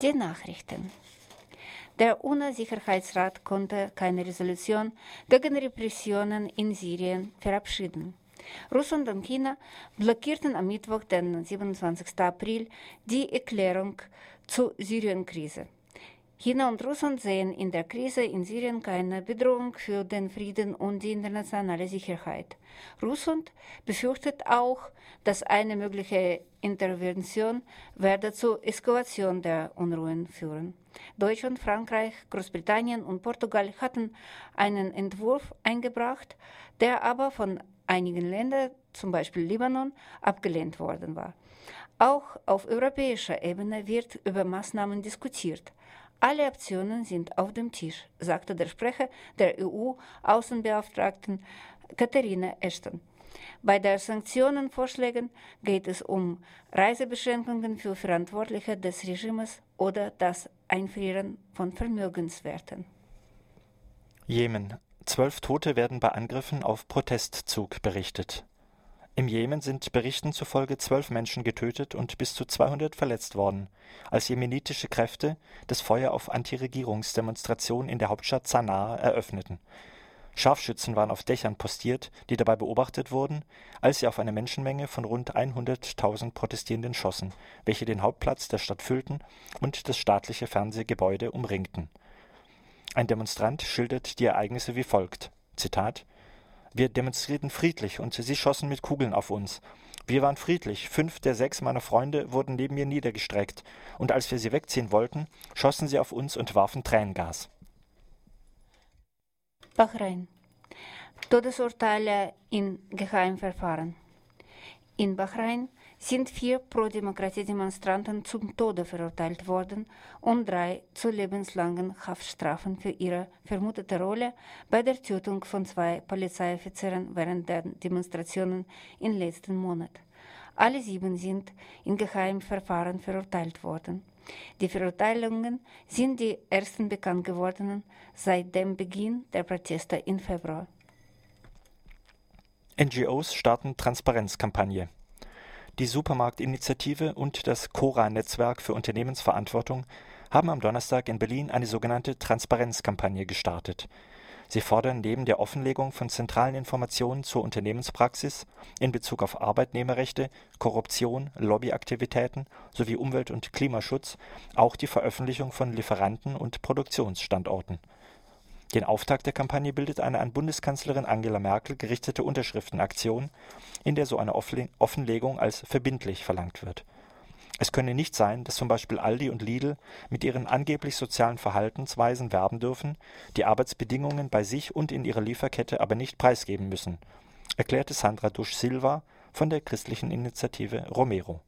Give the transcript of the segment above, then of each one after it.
Die Nachrichten. Der UNO-Sicherheitsrat konnte keine Resolution gegen Repressionen in Syrien verabschieden. Russland und China blockierten am Mittwoch, den 27. April, die Erklärung zur Syrien-Krise. China und Russland sehen in der Krise in Syrien keine Bedrohung für den Frieden und die internationale Sicherheit. Russland befürchtet auch, dass eine mögliche Intervention werde zur Eskalation der Unruhen führen. Deutschland, Frankreich, Großbritannien und Portugal hatten einen Entwurf eingebracht, der aber von einigen Ländern, zum Beispiel Libanon, abgelehnt worden war. Auch auf europäischer Ebene wird über Maßnahmen diskutiert. Alle Optionen sind auf dem Tisch, sagte der Sprecher der EU-Außenbeauftragten Katharina Ashton. Bei den Sanktionenvorschlägen geht es um Reisebeschränkungen für Verantwortliche des Regimes oder das Einfrieren von Vermögenswerten. Jemen. Zwölf Tote werden bei Angriffen auf Protestzug berichtet. Im Jemen sind Berichten zufolge zwölf Menschen getötet und bis zu 200 verletzt worden, als jemenitische Kräfte das Feuer auf Antiregierungsdemonstrationen in der Hauptstadt Sanaa eröffneten. Scharfschützen waren auf Dächern postiert, die dabei beobachtet wurden, als sie auf eine Menschenmenge von rund 100.000 Protestierenden schossen, welche den Hauptplatz der Stadt füllten und das staatliche Fernsehgebäude umringten. Ein Demonstrant schildert die Ereignisse wie folgt: Zitat wir demonstrierten friedlich und sie schossen mit Kugeln auf uns. Wir waren friedlich. Fünf der sechs meiner Freunde wurden neben mir niedergestreckt. Und als wir sie wegziehen wollten, schossen sie auf uns und warfen Tränengas. Bahrain. Todesurteile in Geheimverfahren. In Bahrain sind vier Pro-Demokratie-Demonstranten zum Tode verurteilt worden und drei zu lebenslangen Haftstrafen für ihre vermutete Rolle bei der Tötung von zwei Polizeioffizieren während der Demonstrationen im letzten Monat. Alle sieben sind in Geheimverfahren verurteilt worden. Die Verurteilungen sind die ersten bekannt gewordenen seit dem Beginn der Proteste im Februar. NGOs starten Transparenzkampagne. Die Supermarktinitiative und das Cora-Netzwerk für Unternehmensverantwortung haben am Donnerstag in Berlin eine sogenannte Transparenzkampagne gestartet. Sie fordern neben der Offenlegung von zentralen Informationen zur Unternehmenspraxis in Bezug auf Arbeitnehmerrechte, Korruption, Lobbyaktivitäten sowie Umwelt- und Klimaschutz auch die Veröffentlichung von Lieferanten und Produktionsstandorten den Auftakt der Kampagne bildet eine an Bundeskanzlerin Angela Merkel gerichtete Unterschriftenaktion, in der so eine Offenlegung als verbindlich verlangt wird. Es könne nicht sein, dass zum Beispiel Aldi und Lidl mit ihren angeblich sozialen Verhaltensweisen werben dürfen, die Arbeitsbedingungen bei sich und in ihrer Lieferkette aber nicht preisgeben müssen, erklärte Sandra Dusch-Silva von der christlichen Initiative Romero.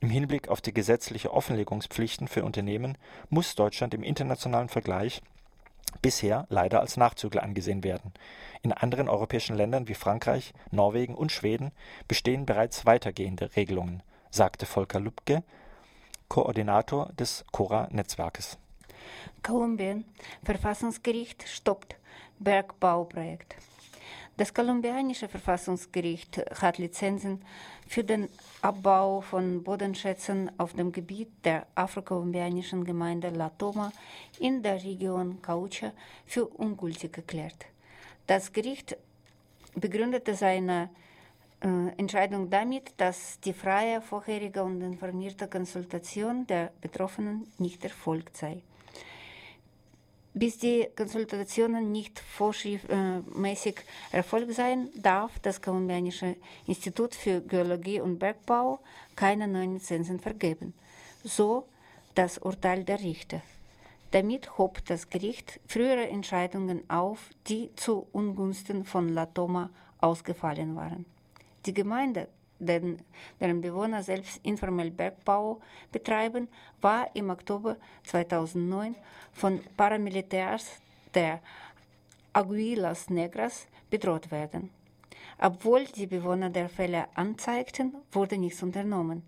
Im Hinblick auf die gesetzliche Offenlegungspflichten für Unternehmen muss Deutschland im internationalen Vergleich bisher leider als Nachzügler angesehen werden. In anderen europäischen Ländern wie Frankreich, Norwegen und Schweden bestehen bereits weitergehende Regelungen, sagte Volker Lübke, Koordinator des Cora-Netzwerkes. Kolumbien Verfassungsgericht stoppt Bergbauprojekt. Das kolumbianische Verfassungsgericht hat Lizenzen für den Abbau von Bodenschätzen auf dem Gebiet der afrokolumbianischen Gemeinde La Toma in der Region Caucha für ungültig erklärt. Das Gericht begründete seine äh, Entscheidung damit, dass die freie, vorherige und informierte Konsultation der Betroffenen nicht erfolgt sei. Bis die Konsultationen nicht vorschriftmäßig erfolgt sein, darf das kolumbianische Institut für Geologie und Bergbau keine neuen Lizenzen vergeben. So das Urteil der Richter. Damit hob das Gericht frühere Entscheidungen auf, die zu Ungunsten von Latoma ausgefallen waren. Die Gemeinde den, deren Bewohner selbst informell Bergbau betreiben, war im Oktober 2009 von Paramilitärs der Aguilas Negras bedroht werden. Obwohl die Bewohner der Fälle anzeigten, wurde nichts unternommen.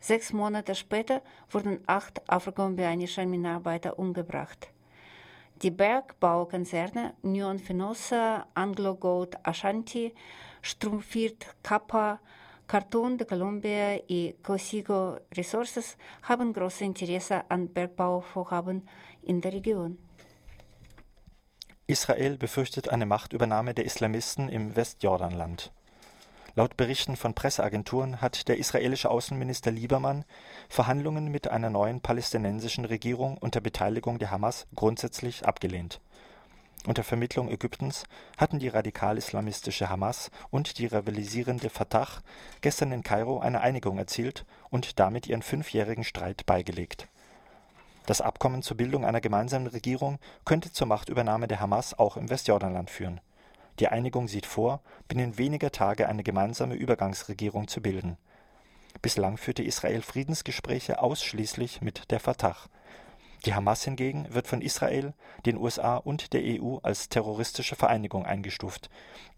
Sechs Monate später wurden acht afrokolumbianische Minenarbeiter umgebracht. Die Bergbaukonzerne Nyon Fenosa, Anglo Gold Ashanti, Strumpfirt Kappa, Cartoon de Colombia y Cosigo Resources haben großes Interesse an Bergbauvorhaben in der Region. Israel befürchtet eine Machtübernahme der Islamisten im Westjordanland. Laut Berichten von Presseagenturen hat der israelische Außenminister Liebermann Verhandlungen mit einer neuen palästinensischen Regierung unter Beteiligung der Hamas grundsätzlich abgelehnt. Unter Vermittlung Ägyptens hatten die radikal-islamistische Hamas und die rivalisierende Fatah gestern in Kairo eine Einigung erzielt und damit ihren fünfjährigen Streit beigelegt. Das Abkommen zur Bildung einer gemeinsamen Regierung könnte zur Machtübernahme der Hamas auch im Westjordanland führen. Die Einigung sieht vor, binnen weniger Tage eine gemeinsame Übergangsregierung zu bilden. Bislang führte Israel Friedensgespräche ausschließlich mit der Fatah. Die Hamas hingegen wird von Israel, den USA und der EU als terroristische Vereinigung eingestuft,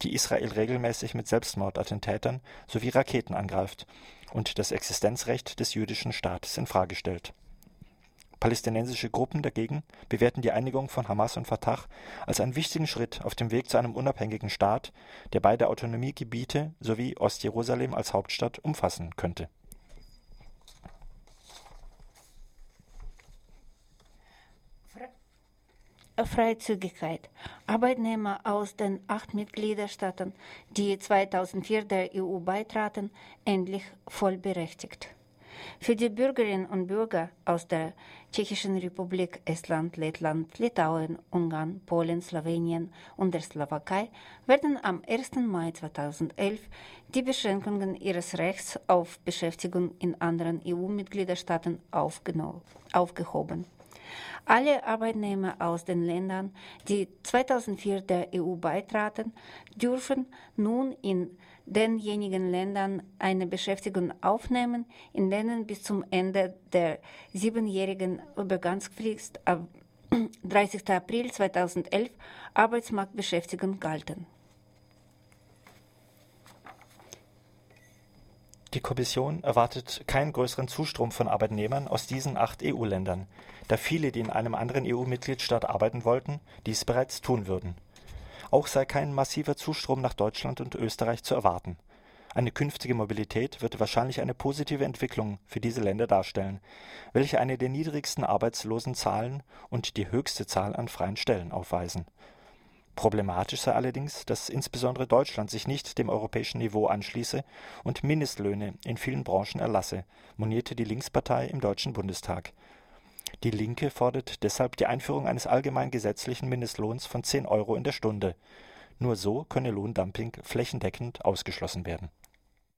die Israel regelmäßig mit Selbstmordattentätern sowie Raketen angreift und das Existenzrecht des jüdischen Staates in Frage stellt. Palästinensische Gruppen dagegen bewerten die Einigung von Hamas und Fatah als einen wichtigen Schritt auf dem Weg zu einem unabhängigen Staat, der beide Autonomiegebiete sowie Ostjerusalem als Hauptstadt umfassen könnte Freizügigkeit. Arbeitnehmer aus den acht Mitgliederstaaten, die 2004 der EU beitraten, endlich vollberechtigt. Für die Bürgerinnen und Bürger aus der Tschechischen Republik, Estland, Lettland, Litauen, Ungarn, Polen, Slowenien und der Slowakei werden am 1. Mai 2011 die Beschränkungen ihres Rechts auf Beschäftigung in anderen EU-Mitgliederstaaten aufgehoben. Alle Arbeitnehmer aus den Ländern, die 2004 der EU beitraten, dürfen nun in denjenigen Ländern eine Beschäftigung aufnehmen, in denen bis zum Ende der siebenjährigen Übergangsfrist am 30. April 2011 Arbeitsmarktbeschäftigung galten. Die Kommission erwartet keinen größeren Zustrom von Arbeitnehmern aus diesen acht EU-Ländern, da viele, die in einem anderen EU-Mitgliedstaat arbeiten wollten, dies bereits tun würden. Auch sei kein massiver Zustrom nach Deutschland und Österreich zu erwarten. Eine künftige Mobilität wird wahrscheinlich eine positive Entwicklung für diese Länder darstellen, welche eine der niedrigsten Arbeitslosenzahlen und die höchste Zahl an freien Stellen aufweisen Problematisch sei allerdings, dass insbesondere Deutschland sich nicht dem europäischen Niveau anschließe und Mindestlöhne in vielen Branchen erlasse, monierte die Linkspartei im Deutschen Bundestag. Die Linke fordert deshalb die Einführung eines allgemein gesetzlichen Mindestlohns von 10 Euro in der Stunde. Nur so könne Lohndumping flächendeckend ausgeschlossen werden